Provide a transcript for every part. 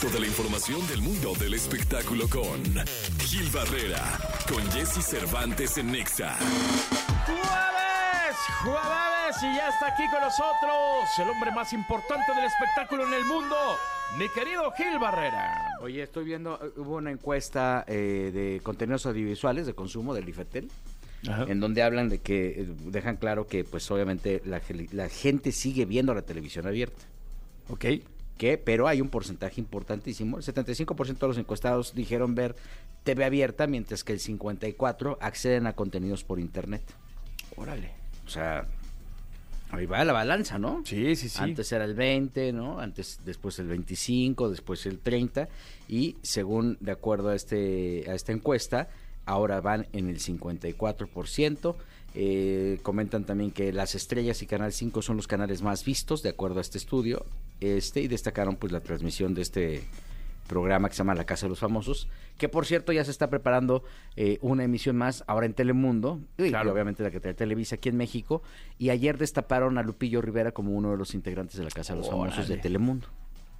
resto de la información del mundo del espectáculo con Gil Barrera, con Jesse Cervantes en Nexa. ¡Jueves! ¡Jueves! Y ya está aquí con nosotros el hombre más importante del espectáculo en el mundo, mi querido Gil Barrera. Oye, estoy viendo, eh, hubo una encuesta eh, de contenidos audiovisuales de consumo del IFETEL, en donde hablan de que, eh, dejan claro que pues obviamente la, la gente sigue viendo la televisión abierta. Ok. Que pero hay un porcentaje importantísimo. El 75% de los encuestados dijeron ver TV abierta, mientras que el 54% acceden a contenidos por internet. Órale. O sea, ahí va la balanza, ¿no? Sí, sí, sí. Antes era el 20, ¿no? Antes, después el 25, después el 30 y según de acuerdo a este a esta encuesta, ahora van en el 54%. Eh, comentan también que las estrellas y Canal 5 son los canales más vistos, de acuerdo a este estudio. Este, y destacaron pues la transmisión de este programa que se llama La Casa de los Famosos, que por cierto ya se está preparando eh, una emisión más ahora en Telemundo, y Claro. obviamente la que trae Televisa aquí en México, y ayer destaparon a Lupillo Rivera como uno de los integrantes de La Casa de los Famosos de. Telemundo.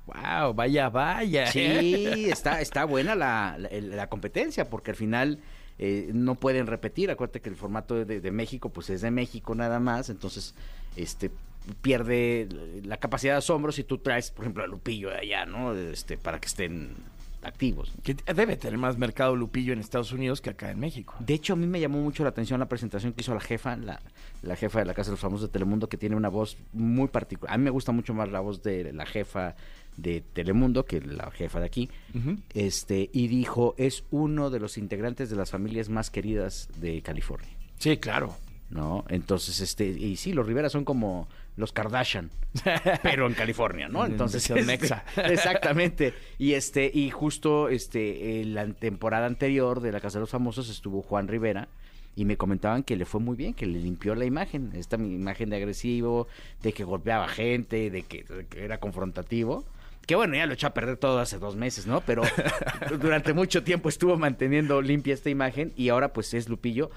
Wow, vaya, vaya. Sí, está, está buena la, la- la competencia, porque al final eh, no pueden repetir. Acuérdate que el formato de, de México, pues es de México nada más, entonces este pierde la capacidad de asombro si tú traes, por ejemplo, a Lupillo de allá, ¿no? Este, para que estén activos. Que debe tener más mercado Lupillo en Estados Unidos que acá en México. De hecho, a mí me llamó mucho la atención la presentación que hizo la jefa, la, la jefa de la Casa de los Famosos de Telemundo, que tiene una voz muy particular. A mí me gusta mucho más la voz de la jefa de Telemundo que la jefa de aquí. Este, y dijo, es uno de los integrantes de las familias más queridas de California. Sí, claro. ¿No? Entonces, este, y sí, los Rivera son como los Kardashian, pero en California, ¿no? En Entonces, este, exactamente. Y este, y justo este, en la temporada anterior de la Casa de los Famosos estuvo Juan Rivera. Y me comentaban que le fue muy bien, que le limpió la imagen, esta imagen de agresivo, de que golpeaba gente, de que, de que era confrontativo. Que bueno, ya lo echó a perder todo hace dos meses, ¿no? Pero durante mucho tiempo estuvo manteniendo limpia esta imagen y ahora pues es Lupillo.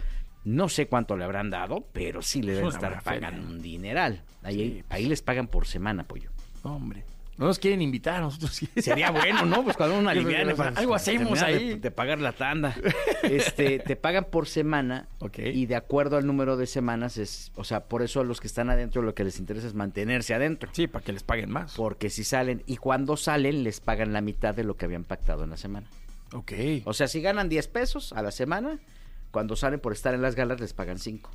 No sé cuánto le habrán dado, pero sí le deben una estar pagando un dineral. Ahí, Sí, pues. ahí les pagan por semana, pollo. Hombre. No nos quieren invitar a nosotros. Sería bueno, ¿no? Pues cuando pues, pues, algo hacemos terminar de- ahí. De, pagar la tanda. Este, te pagan por semana Ok. y de acuerdo al número de semanas es, o sea, por eso a los que están adentro lo que les interesa es mantenerse adentro. Sí, para que les paguen más. Porque si salen y cuando salen les pagan la mitad de lo que habían pactado en la semana. Ok. O sea, si ganan 10 pesos a la semana, cuando salen por estar en las galas les pagan 5.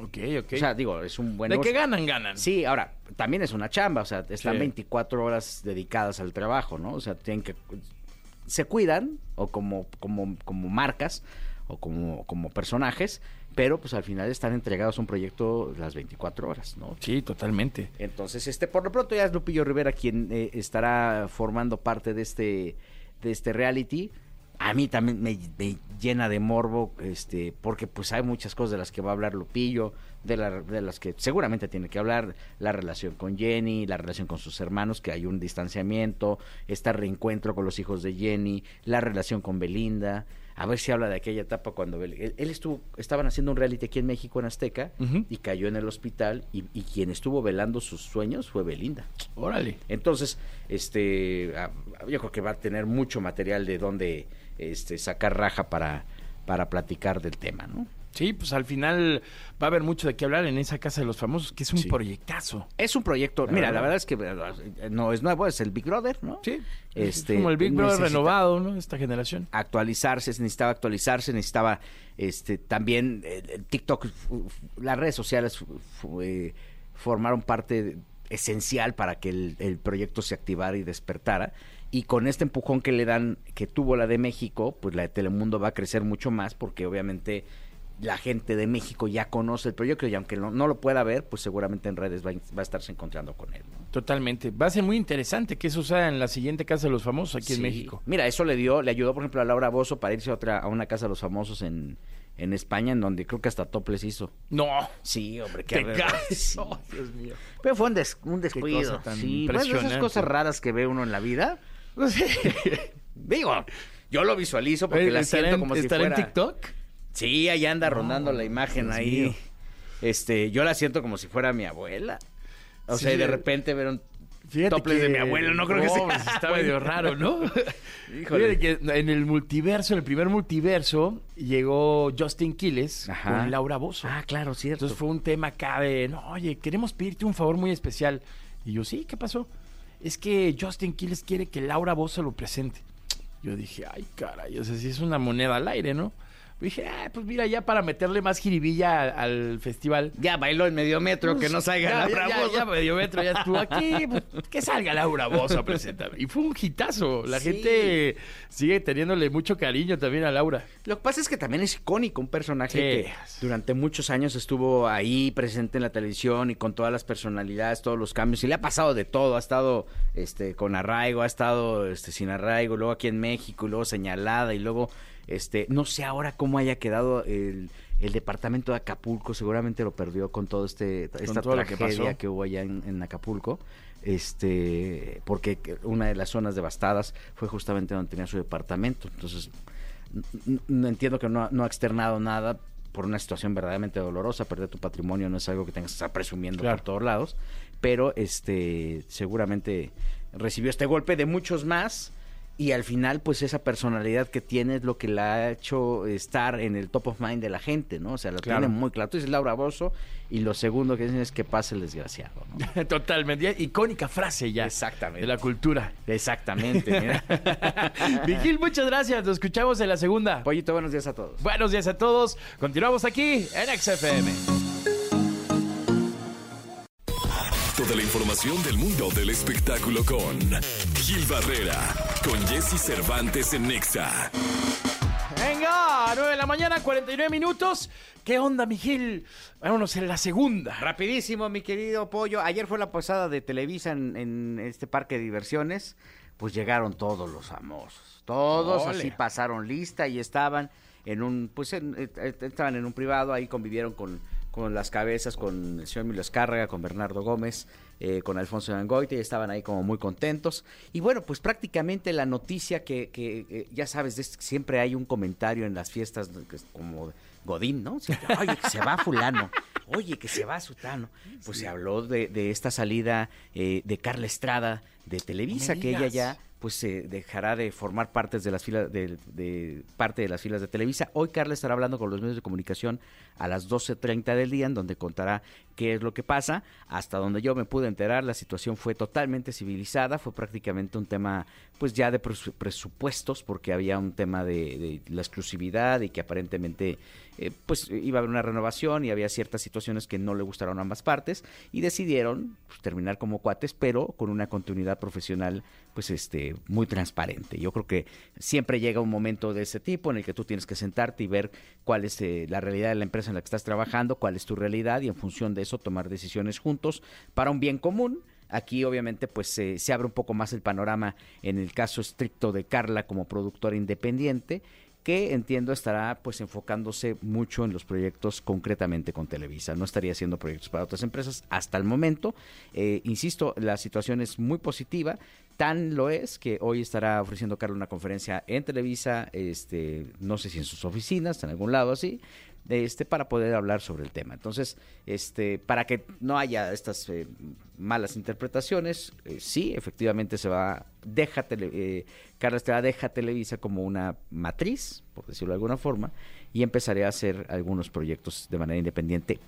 Ok, ok. O sea, digo, es un buen de que ganan, ganan. Sí, ahora, también es una chamba, o sea, están Sí. 24 horas dedicadas al trabajo, ¿no? O sea, tienen que... Se cuidan, o como, como, como marcas, o como, como personajes, pero pues al final están entregados a un proyecto las 24 horas, ¿no? Sí, totalmente. Entonces, este, por lo pronto ya es Lupillo Rivera quien eh, estará formando parte de este, de este reality. A mí también me, me llena de morbo, este, porque pues hay muchas cosas de las que va a hablar Lupillo, de, la- de las que seguramente tiene que hablar, la relación con Jenny, la relación con sus hermanos, que hay un distanciamiento, este reencuentro con los hijos de Jenny, la relación con Belinda, a ver si habla de aquella etapa cuando él, él estuvo, estaban haciendo un reality aquí en México, en Azteca, y cayó en el hospital y, y quien estuvo velando sus sueños fue Belinda. Órale. Entonces, este, yo creo que va a tener mucho material de donde este, sacar raja para, para platicar del tema, ¿no? Sí, pues al final va a haber mucho de qué hablar en esa casa de los famosos, que es un Sí. proyectazo. Es un proyecto, La mira, verdad. la verdad es que eh, no es nuevo, es el Big Brother, ¿no? Sí. Este, es como el Big Brother renovado, ¿no? Esta generación. actualizarse, se necesitaba actualizarse, necesitaba este también eh, el TikTok, las redes sociales eh, formaron parte esencial para que el, el proyecto se activara y despertara. Y con este empujón que le dan, que tuvo la de México, pues la de Telemundo va a crecer mucho más porque obviamente la gente de México ya conoce el proyecto y aunque no, no lo pueda ver, pues seguramente en redes va, a- va a estarse encontrando con él. ¿no? Totalmente. Va a ser muy interesante que eso sea en la siguiente casa de los famosos aquí en. México. Mira, eso le dio, le ayudó, por ejemplo, a Laura Bozo para irse a otra, a una casa de los famosos en, en España, en donde creo que hasta Toples hizo. No. Sí, hombre, qué Te caes. Oh, Dios mío. Pero fue un, des- un descuido. sí, bueno, esas impresionante. cosas raras que ve uno en la vida. Digo, yo lo visualizo porque la ¿Estará siento en- como si estará fuera... en TikTok? Sí, ahí anda rondando la imagen Dios ahí. mío. Este, yo la siento como si fuera mi abuela. O Sí. sea, y de repente ver un- Fíjate que de mi abuelo, no creo que sea. pues, Está medio raro, ¿no? Híjole. Fíjate que en el multiverso, en el primer multiverso, llegó Justin Quiles Ajá. con Laura Bozo. Ah, claro, cierto. Entonces fue un tema acá de, no, oye, queremos pedirte un favor muy especial. Y yo, sí, ¿qué pasó? Es que Justin Quiles quiere que Laura Bozo lo presente. Yo dije, ay, caray, o sea, si es una moneda al aire, ¿no? Dije, ah, pues mira, ya para meterle más jiribilla al, al festival. Ya bailó en medio metro, que no salga ya, Laura ya, ya, medio metro ya estuvo aquí. pues, que salga Laura Bozo a. Y fue un hitazo. La Sí. gente sigue teniéndole mucho cariño también a Laura. Lo que pasa es que también es icónico, un personaje Sí. que durante muchos años estuvo ahí presente en la televisión y con todas las personalidades, todos los cambios, y le ha pasado de todo, ha estado este con arraigo, ha estado este sin arraigo, luego aquí en México, y luego señalada, y luego este, no sé ahora cómo haya quedado el, el departamento de Acapulco, seguramente lo perdió con todo este esta todo que tragedia pasó. que hubo allá en, en Acapulco. Este, porque una de las zonas devastadas fue justamente donde tenía su departamento. Entonces, n- n- entiendo que no, ha- no ha externado nada por una situación verdaderamente dolorosa. Perder tu patrimonio no es algo que tengas que estar presumiendo Claro. por todos lados. Pero este seguramente recibió este golpe de muchos más. Y al final, pues esa personalidad que tiene es lo que la ha hecho estar en el top of mind de la gente, ¿no? O sea, Claro. tiene muy claro. Tú dices Laura Bozo y lo segundo que dicen es que pase el desgraciado, ¿no? Totalmente. Icónica frase ya. Exactamente. De la cultura. Exactamente, mira. Vigil, muchas gracias. Nos escuchamos en la segunda. Pollito, buenos días a todos. Buenos días a todos. Continuamos aquí en XFM. Toda la información del mundo del espectáculo con Gil Barrera, con Jesse Cervantes en Nexa. Venga, 9 de la mañana, 49 minutos. ¿Qué onda, Miguel? Vámonos en la segunda. Rapidísimo, mi querido Pollo. Ayer fue la posada de Televisa en, en este parque de diversiones. Pues llegaron todos los famosos. Todos Ole. así pasaron lista y estaban en un, pues en- eh, eh, estaban en un privado, ahí convivieron con, con las cabezas, con el señor Emilio Escárraga, con Bernardo Gómez, eh, con Alfonso Dangoite, y estaban ahí como muy contentos. Y bueno, pues prácticamente la noticia que, que, eh, ya sabes, siempre hay un comentario en las fiestas que es como Godín, ¿no? Siempre, Oye, que se va fulano, oye, que se va sutano. Pues se habló de, de esta salida eh, de Carla Estrada de Televisa, que ella ya pues se dejará de formar partes de las filas de, parte de las filas de Televisa. Hoy Carla estará hablando con los medios de comunicación a las 12.30 del día, en donde contará qué es lo que pasa. Hasta donde yo me pude enterar, la situación fue totalmente civilizada, fue prácticamente un tema pues ya de presu- presupuestos, porque había un tema de, de la exclusividad y que aparentemente eh, pues iba a haber una renovación y había ciertas situaciones que no le gustaron a ambas partes y decidieron pues, terminar como cuates, pero con una continuidad profesional pues este muy transparente. Yo creo que siempre llega un momento de ese tipo en el que tú tienes que sentarte y ver cuál es eh, la realidad de la empresa en la que estás trabajando, cuál es tu realidad y en función de eso tomar decisiones juntos para un bien común. Aquí obviamente pues se abre un poco más el panorama en el caso estricto de Carla como productora independiente que entiendo estará pues enfocándose mucho en los proyectos concretamente con Televisa. No estaría haciendo proyectos para otras empresas hasta el momento. Eh, insisto, la situación es muy positiva. Tan lo es que hoy estará ofreciendo Carla una conferencia en Televisa, este, no sé si en sus oficinas, en algún lado así, este, para poder hablar sobre el tema. Entonces, este, para que no haya estas eh, malas interpretaciones, eh, sí, efectivamente se va, deja tele- eh, Carla Estrada deja Televisa como una matriz, por decirlo de alguna forma, y empezaré a hacer algunos proyectos de manera independiente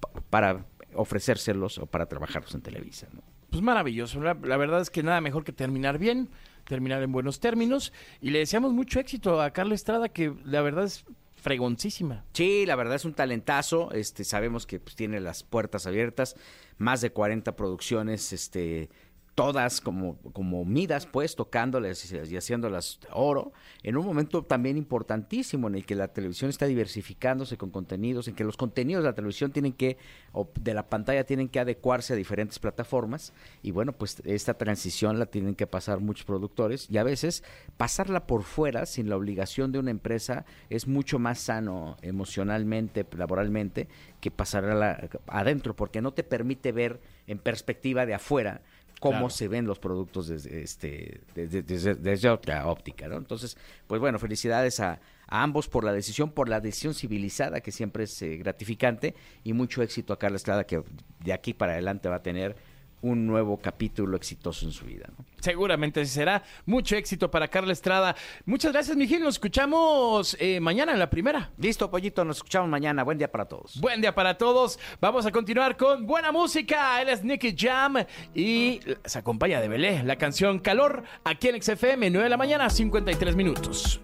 pa- para ofrecérselos o para trabajarlos en Televisa. Pues maravilloso. La, la verdad es que nada mejor que terminar bien, terminar en buenos términos. Y le deseamos mucho éxito a Carla Estrada, que la verdad es fregoncísima. Sí, la verdad es un talentazo. Este, sabemos que pues, tiene las puertas abiertas, más de 40 producciones, este, todas como, como midas, pues, tocándolas y, haciéndolas oro, en un momento también importantísimo en el que la televisión está diversificándose con contenidos, en que los contenidos de la televisión tienen que, o de la pantalla tienen que adecuarse a diferentes plataformas, y bueno, pues esta transición la tienen que pasar muchos productores, y a veces pasarla por fuera, sin la obligación de una empresa, es mucho más sano emocionalmente, laboralmente, que pasarla adentro, porque no te permite ver en perspectiva de afuera cómo Claro. se ven los productos desde, este, desde, desde- desde otra óptica, ¿no? Entonces, pues bueno, felicidades a, a ambos por la decisión, por la decisión civilizada, que siempre es eh, gratificante, y mucho éxito a Carla Estrada, que de aquí para adelante va a tener un nuevo capítulo exitoso en su vida. ¿no? Seguramente será. Mucho éxito para Carla Estrada. Muchas gracias, Miguel. Nos escuchamos eh, mañana en la primera. Listo, Pollito, nos escuchamos mañana. Buen día para todos. Buen día para todos. Vamos a continuar con buena música. Él es Nicky Jam y se acompaña de Belé la canción Calor aquí en XFM, 9 de la mañana, 53 minutos.